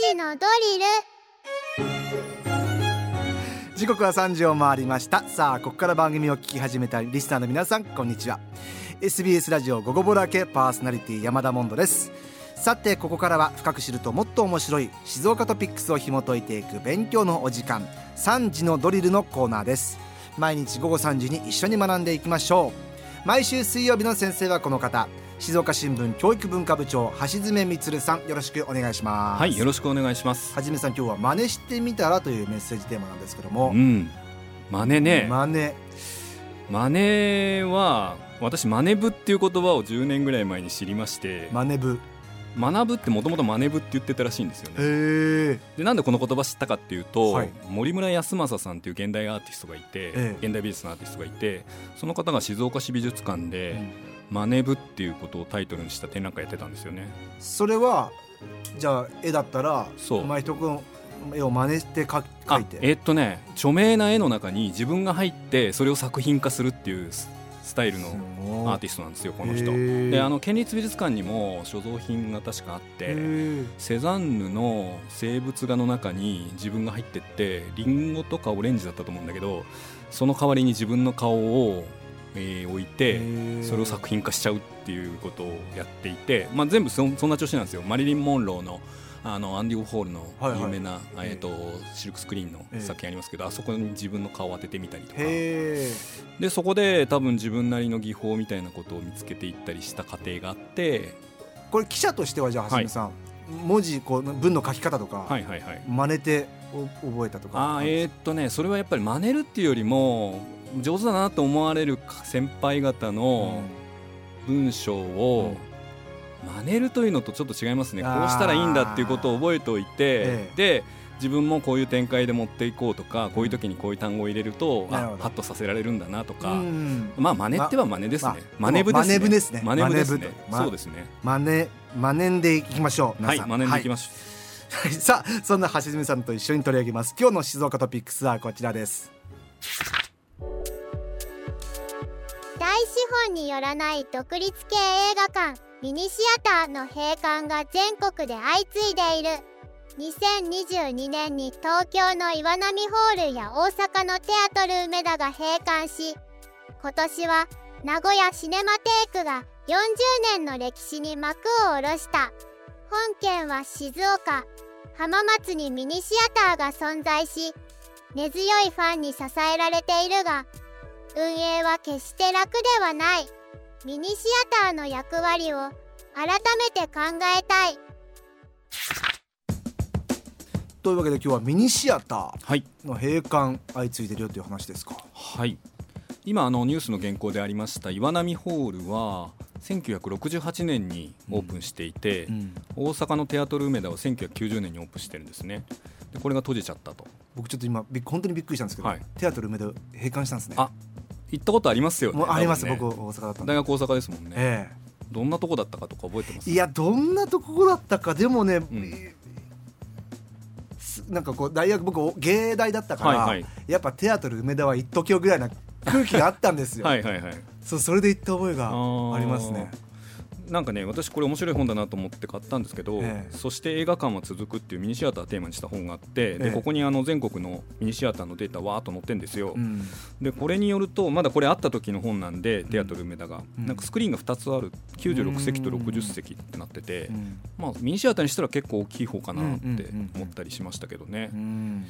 時のドリル。時刻は3時を回りました。さあここから番組を聞き始めたリスナーの皆さんこんにちは。SBS ラジオ午後ボラ系パーソナリティ山田モンドです。さてここからは深く知るともっと面白い静岡トピックスを紐解いていく勉強のお時間3時のドリルのコーナーです。毎日午後3時に一緒に学んでいきましょう。毎週水曜日の先生はこの方。静岡新聞教育文化部長橋爪充さんよろしくお願いします。はいよろしくお願いします。はじめさん今日は真似してみたらというメッセージテーマなんですけども、うん。真似ね。真似。真似は私真似部っていう言葉を10年ぐらい前に知りまして。真似部。学ぶってもともと真似部って言ってたらしいんですよね。でなんでこの言葉知ったかっていうと、はい。森村康正さんっていう現代アーティストがいて、ええ。現代美術のアーティストがいてその方が静岡市美術館で「真似部」っていうことをタイトルにした展覧会やってたんですよね。それはじゃあ絵だったらそう。前人君絵を真似して描いて。えーっとね著名な絵の中に自分が入ってそれを作品化するっていうススタイルのアーティストなんですよこの人。であの県立美術館にも所蔵品が確かあってへセザンヌの生物画の中に自分が入ってってリンゴとかオレンジだったと思うんだけどその代わりに自分の顔を、えー置いてー。それを作品化しちゃうっていうことをやっていて、まあ、全部そそんな調子なんですよ。マリリン・モンローのあのアンディ・ウォーホールのはいはい。有名な、えええー、とシルクスクリーンのええ。作品ありますけど、あそこに自分の顔を当ててみたりとか。へでそこで多分自分なりの技法みたいなことを見つけていったりした過程があってーこれ記者としてはじゃあはじめさん、文字こう文の書き方とか、はいはいはい。真似てお覚えたとかあーえーっとねそれはやっぱり真似るっていうよりも上手だなと思われる先輩方の文章を真似るというのとちょっと違いますね、あー。こうしたらいいんだっていうことを覚えておいて、ええ。で自分もこういう展開で持っていこうとかこういう時にこういう単語を入れると、なるほど。あハッとさせられるんだなとか、うんまあ真似っては真似ですね、ま真似部ですね。真似部ですね。そうですね。真似真似でいきましょうはい真似でいきましょう、はい。さあそんな橋爪さんと一緒に取り上げます。今日の静岡トピックスはこちらです大資本によらない独立系映画館ミニシアターの閉館が全国で相次いでいる。2022年に東京の岩波ホールや大阪のテアトル梅田が閉館し今年は名古屋シネマテイクが40年の歴史に幕を下ろした。本県は静岡浜松にミニシアターが存在し根強いファンに支えられているが運営は決して楽ではない。ミニシアターの役割を改めて考えたい。というわけで今日はミニシアタはい。ーの閉館相次いでるよという話ですか？はい。今あのニュースの原稿でありました岩波ホールは1968年にオープンしていて、うん。大阪のテアトル梅田は1990年にオープンしてるんですね。でこれが閉じちゃったと。僕ちょっと今本当にびっくりしたんですけど、はい。テアトル梅田閉館したんですね。あ行ったことありますよね。あります、ね。僕大阪だった大学大阪ですもんね、えどんなとこだったかとか覚えてます？えいやどんなとこだったかでもね、ん。すなんかこう大学僕芸大だったから、はいはい。やっぱテアトル梅田は一時ぐらいな空気があったんですよ。はいはいはい。そうそれで行った覚えがありますねなんかね私これ面白い本だなと思って買ったんですけど、ええ。そして映画館は続くっていうミニシアターテーマにした本があって、ええ。でここにあの全国のミニシアターのデータわーっと載ってるんですよ、うん。でこれによるとまだこれあった時の本なんでテアトル梅田が、うん。なんかスクリーンが2つある96席と60席ってなってて、うん。まあ、ミニシアターにしたら結構大きい方かなってうんうんうん思ったりしましたけどね、うん。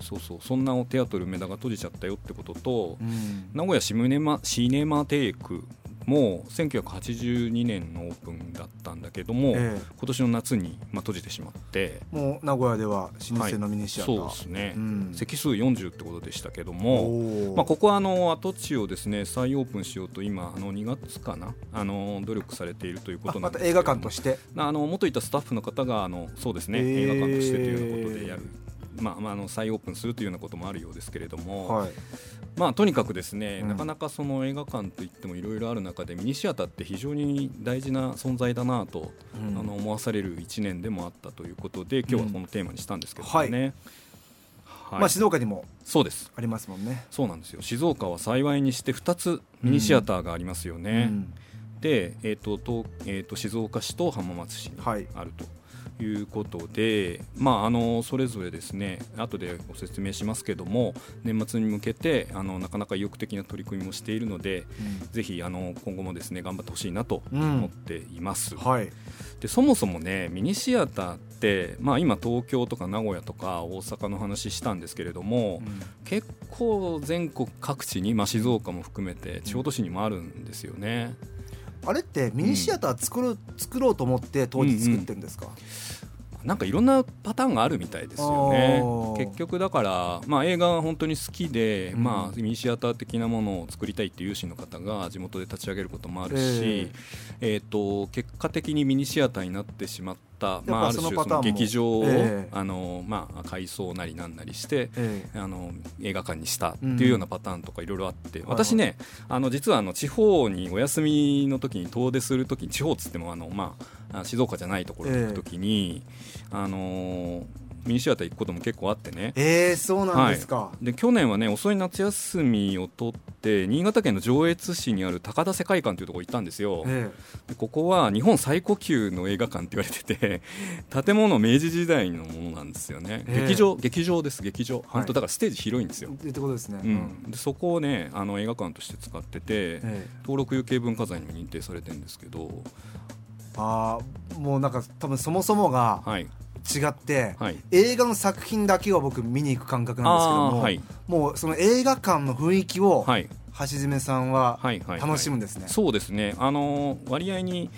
そうそうそんなテアトル梅田が閉じちゃったよってことと、うん。名古屋シネマシネマテイクも1982年のオープンだったんだけども、ええ。今年の夏に、まあ、閉じてしまって。もう名古屋では老舗のミニシアター、そうですね、うん。席数40ってことでしたけども、まあ、ここはあの跡地をですね再オープンしようと今あの2月かな？あの努力されているということあなんですまた映画館として？あの元いたスタッフの方があのそうですね、へー。映画館としてということでやる、まあまあ、あの再オープンするというようなこともあるようですけれども、はい。まあ、とにかくですね、うん。なかなかその映画館といってもいろいろある中でミニシアターって非常に大事な存在だなと、うん。あの思わされる1年でもあったということで今日はこのテーマにしたんですけどもね、はい。まあ静岡にもそうです。ありますもんね。そうなんですよ。静岡は幸いにして2つミニシアターがありますよね、うん。で、えーと東えー、と静岡市と浜松市にはい。あると。いうことで、まあ、あのそれぞれですね後でご説明しますけども年末に向けてあのなかなか意欲的な取り組みもしているので、ぜひあの今後もですね頑張ってほしいなと思っています、はい。でそもそもねミニシアターって、まあ、今東京とか名古屋とか大阪の話したんですけれども、結構全国各地に、まあ、静岡も含めて地方都市にもあるんですよね。あれってミニシアター作る、作ろうと思って当時作ってるんですか、なんかいろんなパターンがあるみたいですよね。結局だから、まあ、映画が本当に好きで、うん。まあ、ミニシアター的なものを作りたいっていう有志の方が地元で立ち上げることもあるし、えーと結果的にミニシアターになってしまった、まあ、ある種その劇場を、ええ。あのまあ、改装なりなんなりしてええ。あの映画館にしたっていうようなパターンとかいろいろあって、私ねあの実はあの地方にお休みの時に遠出する時に地方っつってもあの、まあ、あ静岡じゃないところに行く時に、あのミニシアター行くことも結構あってね。えー、そうなんですか、で去年はね遅い夏休みを取って新潟県の上越市にある高田世界館というところ行ったんですよ。えでここは日本最古級の映画館って言われてて 建物明治時代のものなんですよね、ええ。劇場劇場です。劇場。本当だからステージ広いんですよ、えってことですね、うん、でそこをねあの映画館として使ってて、ええ。登録有形文化財にも認定されてるんですけど。ああもうなんか多分そもそもがはい違って、はい。映画の作品だけを僕見に行く感覚なんですけども、はい。もうその映画館の雰囲気をはい橋爪さんははいはいはい。楽しむんですね、そうですね。あの割合に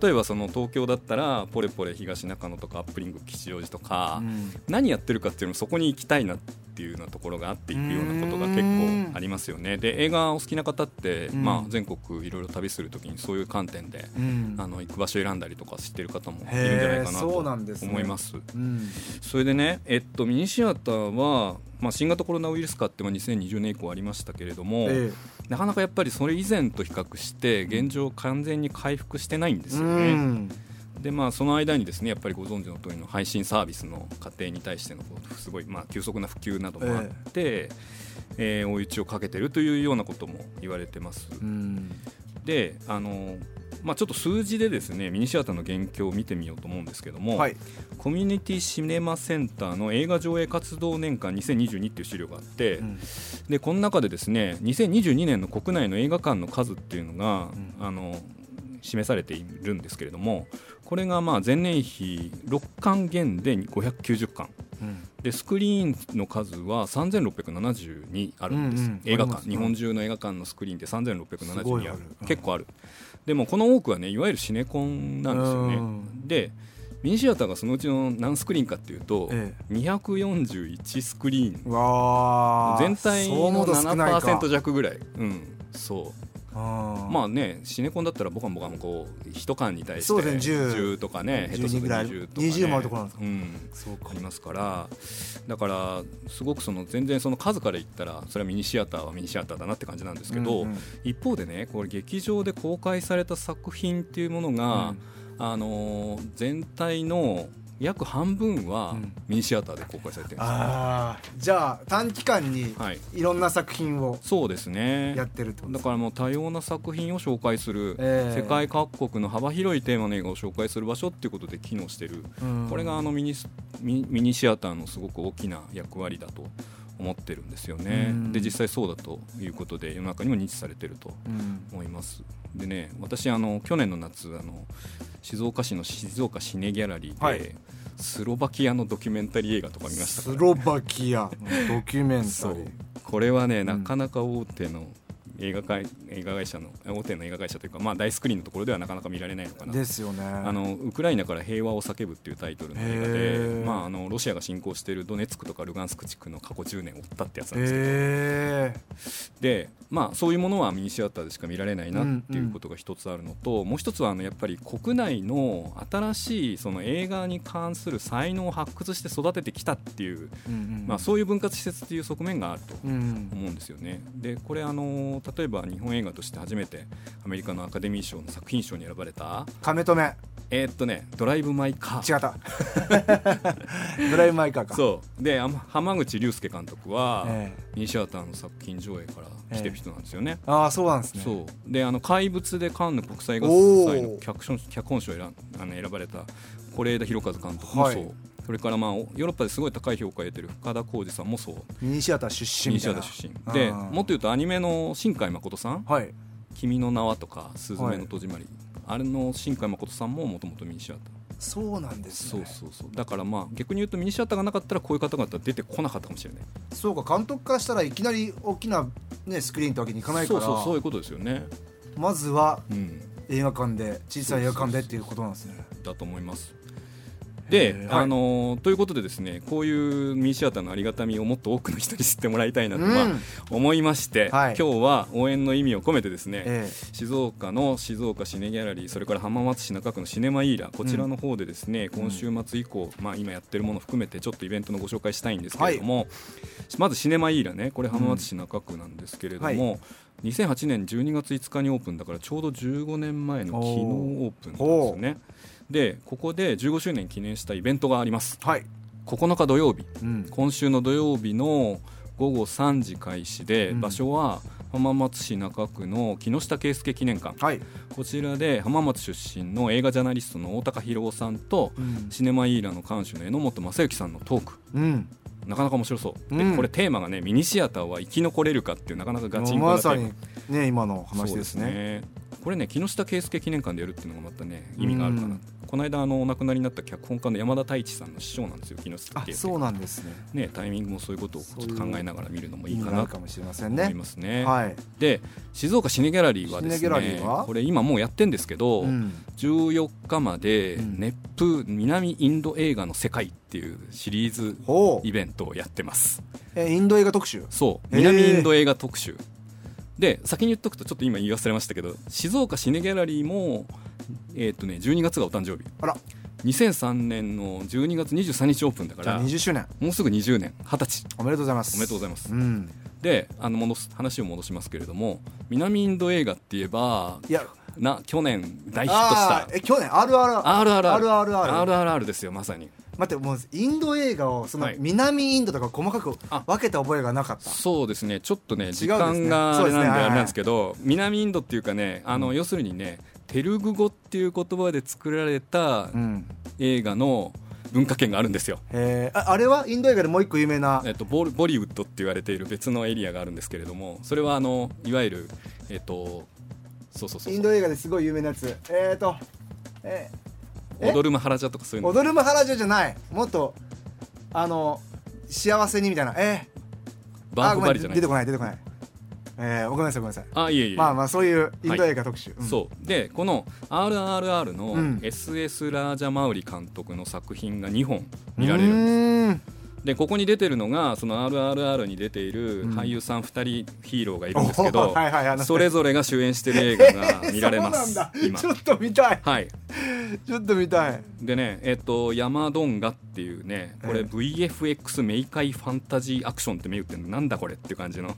例えばその東京だったらポレポレ東中野とかアップリング吉祥寺とか、うん。何やってるかっていうのもそこに行きたいなっていうようなところがあっていくようなことが結構ありますよね。で映画お好きな方って、うん。まあ、全国いろいろ旅するときにそういう観点で、うん。あの行く場所選んだりとか知ってる方もいるんじゃないかなと思います。うん。それでね、えっと、ミニシアターは、まあ、新型コロナウイルス禍ってまあ2020年以降ありましたけれども、えなかなかやっぱりそれ以前と比較して現状完全に回復してないんでえすよね。うんでまあその間にですねやっぱりご存知の通りの配信サービスの家庭に対してのすごいまあ急速な普及などもあって、えー追い打ちをかけてるというようなことも言われてます。うんであのまあ、ちょっと数字でですねミニシアターの現況を見てみようと思うんですけども、はい。コミュニティシネマセンターの映画上映活動年間2022っていう資料があって、うん。でこの中でですね2022年の国内の映画館の数っていうのが、うん。あの示されているんですけれどもこれがまあ前年比6巻減で590巻。うん。でスクリーンの数は3672あるんです、うんうん。映画館。日本中の映画館のスクリーンってすご3672ある。結構あるでもこの多くはねいわゆるシネコンなんですよね。うん。でミニシアターがそのうちの何スクリーンかっていうと、え241スクリーン。全体のうと少ないか。7%弱ぐらい、うん、そう。あまあねシネコンだったらボカンボカンこう一缶に対してそうですね10 10とかね12下手するとぐらい。20とか、ね、20もあるところなんですか？うん。そうか。ありますから。だからすごくその全然その数から言ったらそれはミニシアターはミニシアターだなって感じなんですけど、うんうん。一方でねこれ劇場で公開された作品っていうものが、うん。あのー全体の約半分はうん。ミニシアターで公開されてるんですよ、ああじゃあ短期間にはい、いろんな作品をそうですね。やってるってことだからもう多様な作品を紹介する、ええ。世界各国の幅広いテーマの映画を紹介する場所っていうことで機能してる、うん。これがあのミニミニシアターのすごく大きな役割だと思ってるんですよね、うん。で実際そうだということで世の中にも認知されてるとうん。思います。でね私あの去年の夏あの静岡市の静岡シネギャラリーで、はい。スロバキアのドキュメンタリー映画とか見ましたから。スロバキア。のドキュメンタリー。これはね、ん。なかなか大手の映画会映画会社の大手の映画会社というか、まあ、大スクリーンのところではなかなか見られないのかな。ですよね。あのウクライナから平和を叫ぶっていうタイトルの映画へで、ー。まあ、あのロシアが侵攻しているドネツクとかルガンスク地区の過去10年を追ったってやつなんですけど、えで、まあ、そういうものはミニシアターでしか見られないなうんっていうことが一つあるのと、もう一つはあのやっぱり国内の新しいその映画に関する才能を発掘して育ててきたっていう、うんうんまあ、そういう分割施設っていう側面があるとうん。思うんですよね。でこれあの例えば日本映画として初めてアメリカのアカデミー賞の作品賞に選ばれた亀止め。えーっとね「ドライブ・マイ・カー」違った。ドライブ・マイカーか。そう。であ浜口竜介監督は、えミニシアターの作品上映から来てる人なんですよね、えああそうなんですね。そう。であの怪物でカンヌ国際映画のー。脚本脚本賞を選んあの選ばれた是枝裕和監督もそう、はいそれからまあヨーロッパですごい高い評価を得てる深田浩二さんもそう。ミニシアター出身ミニシアター出身。でもっと言うとアニメの新海誠さん。はい「君の名は」とか「すずめの戸締まり」あれの新海誠さんももともとミニシアター。そうなんですそうねそうそう。だからまあ逆に言うとミニシアターがなかったらこういう方々出てこなかったかもしれない。そうか監督からしたらいきなり大きな、ね、スクリーンってわけにいかないかそうらそうそういうことですよね。まずはうん。映画館で小さい映画館でっていうことなんですね。だと思います。へで、あのーということでですねこういうミニシアターのありがたみをもっと多くの人に知ってもらいたいなと、うん。まあ、思いまして、はい。今日は応援の意味を込めてですね、え静岡の静岡シネギャラリーそれから浜松市中区のシネマイーラこちらの方でですね、今週末以降、まあ、今やってるものを含めてちょっとイベントのご紹介したいんですけれども、まずシネマイーラねこれ浜松市中区なんですけれども、2008年12月5日にオープンだからちょうど15年前の昨日オープンですよね。でここで15周年記念したイベントがあります。はい、9日土曜日。うん、今週の土曜日の午後3時開始で、うん。場所は浜松市中区の木下圭介記念館。はい、こちらで浜松出身の映画ジャーナリストの大高博夫さんと、うん。シネマイーラの監修の榎本正幸さんのトーク。うん、なかなか面白そう、うん。でこれテーマがねミニシアターは生き残れるかっていうなかなかガチンコなテーマまさにね今の話ですねこれね木下圭介記念館でやるっていうのがまたね意味があるかな、うんこの間あのお亡くなりになった脚本家の山田太一さんの師匠なんですよ木下圭介。あそうなんですね。ねタイミングもそういうことをちょっと考えながら見るのもいいかなと意味があるかもしれません思いね。ますね。はい、で静岡シネギャラリーはですシネギャラリーねは？これ今もうやってんですけど、うん、14日までうん。熱風南インド映画の世界っていうシリーズイベントをやってます。えインド映画特集？そう。南インド映画特集で先に言っとくとちょっと今言い忘れましたけど静岡シネギャラリーもえっ、とね12月がお誕生日。あら。2003年の12月23日オープンだかじゃあら20周年。もうすぐ20年。20歳。おめでとうございます。おめでとうございます。うん。であの戻す話を戻しますけれども南インド映画って言えばいや。な去年大ヒットした。え去年？RRR RRR RRR RRR ですよまさに待ってもうインド映画をそのはい。南インドとか細かくあ。分けた覚えがなかった。そうですね。ちょっとね時間があれなんでそうですねはいあれなんですけど南インドっていうかねあの要するにねテルグ語っていう言葉で作られたうん。映画の文化圏があるんですよ。えー。ああれはインド映画でもう一個有名な？えっと、ボルボリウッドって言われている別のエリアがあるんですけれどもそれはあのいわゆるえっとそうそうそうインド映画ですごい有名なやつ。えっ、ー、とええ踊るマハラジャとかそういうの？踊るマハラジャじゃない。もっとあの幸せにみたいな。え？ー、バーフあごめんバリじゃない？出てこない出てこない。えー、ごめんなさいごめんなさい。あいえいえ。まあまあそういうインド映画特集、うん。そう。でこの RRR のうん。SS ラージャ・マウリ監督の作品が2本見うられるんですでここに出てるのがその RRR に出ているうん。俳優さん2人ヒーローがいるんですけど、お はいはい。それぞれが主演してる映画が見られます 今。ちょっと見たい。はい。ちょっと見たい。でねえっとヤマドンガっていうねこれええ VFX メイカイファンタジーアクションって銘打ってるの。なんだこれっていう感じの。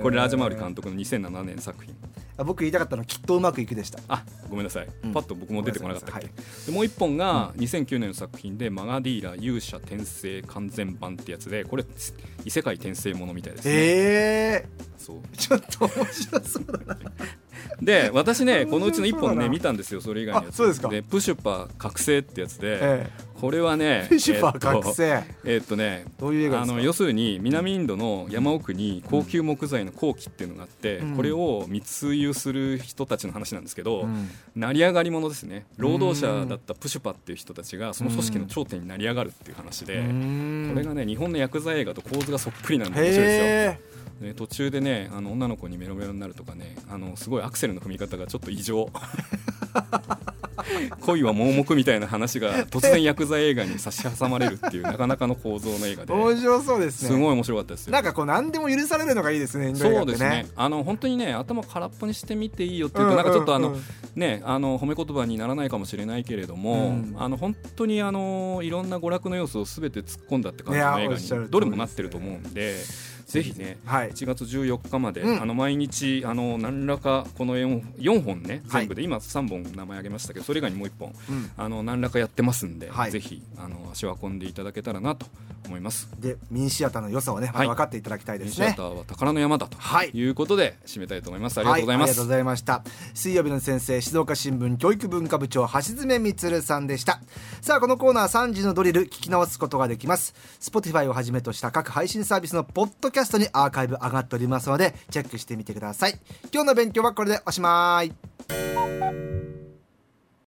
これラージャマウリ監督の2007年作品。あ僕言いたかったのはきっとうまくいくでした。あごめんなさい、うん。パッと僕も出てこなかったっけ、ごめんなでもう一本が2009年の作品で「マガディーラ勇者転生完全版」ってやつでこれ異世界転生ものみたいですね、えそう。ー、ちょっと面白そうだなで私ねこのうちの1本ね見たんですよそれ以外のやつ。あそうですか。プシュパ覚醒ってやつで、えこれはねえフィッシュパー覚醒、えっとえっとねどういう映画あの要するに南インドの山奥に高級木材の鉱器っていうのがあって、うん。これを密輸する人たちの話なんですけど、うん。成り上がり者ですね。労働者だったプシュパっていう人たちがその組織の頂点に成り上がるっていう話で、これがね日本のヤクザ映画と構図がそっくりなんで面白いですよ。へね、途中でねあの女の子にメロメロになるとかねあのすごいアクセルの踏み方がちょっと異常。恋は盲目みたいな話が突然ヤクザ映画に差し挟まれるっていうなかなかの構造の映画で。面白そうですね。すごい面白かったですよ。なんかこう何でも許されるのがいいですねインド映画ってそうですね。あの本当にね頭空っぽにしてみていいよっていうと、うんなんかちょっとあの、ねあの褒め言葉にならないかもしれないけれども、うん。あの本当にあのいろんな娯楽の要素をすべて突っ込んだって感じの映画にどれもなってると思うんでぜひねはい。1月14日まで、うん。あの毎日あの何らかこの 4, 4本ねはい。全部で、今3本名前挙げましたけどそれ以外にもう1本うん。あの何らかやってますんで、はい。ぜひあの足を運んでいただけたらなと思います。でミニシアターの良さをねまた分かっていただきたいですね。シアターは宝の山だとはい。いうことで締めたいと思います。ありがとうございます。はありがとうございました。水曜日の先生静岡新聞教育文化部長橋爪充さんでした。さあこのコーナー3時のドリル聞き直すことができます。Spotify をはじめとした各配信サービスのポッドキャストにアーカイブ上がっておりますのでチェックしてみてください。今日の勉強はこれでおしまい。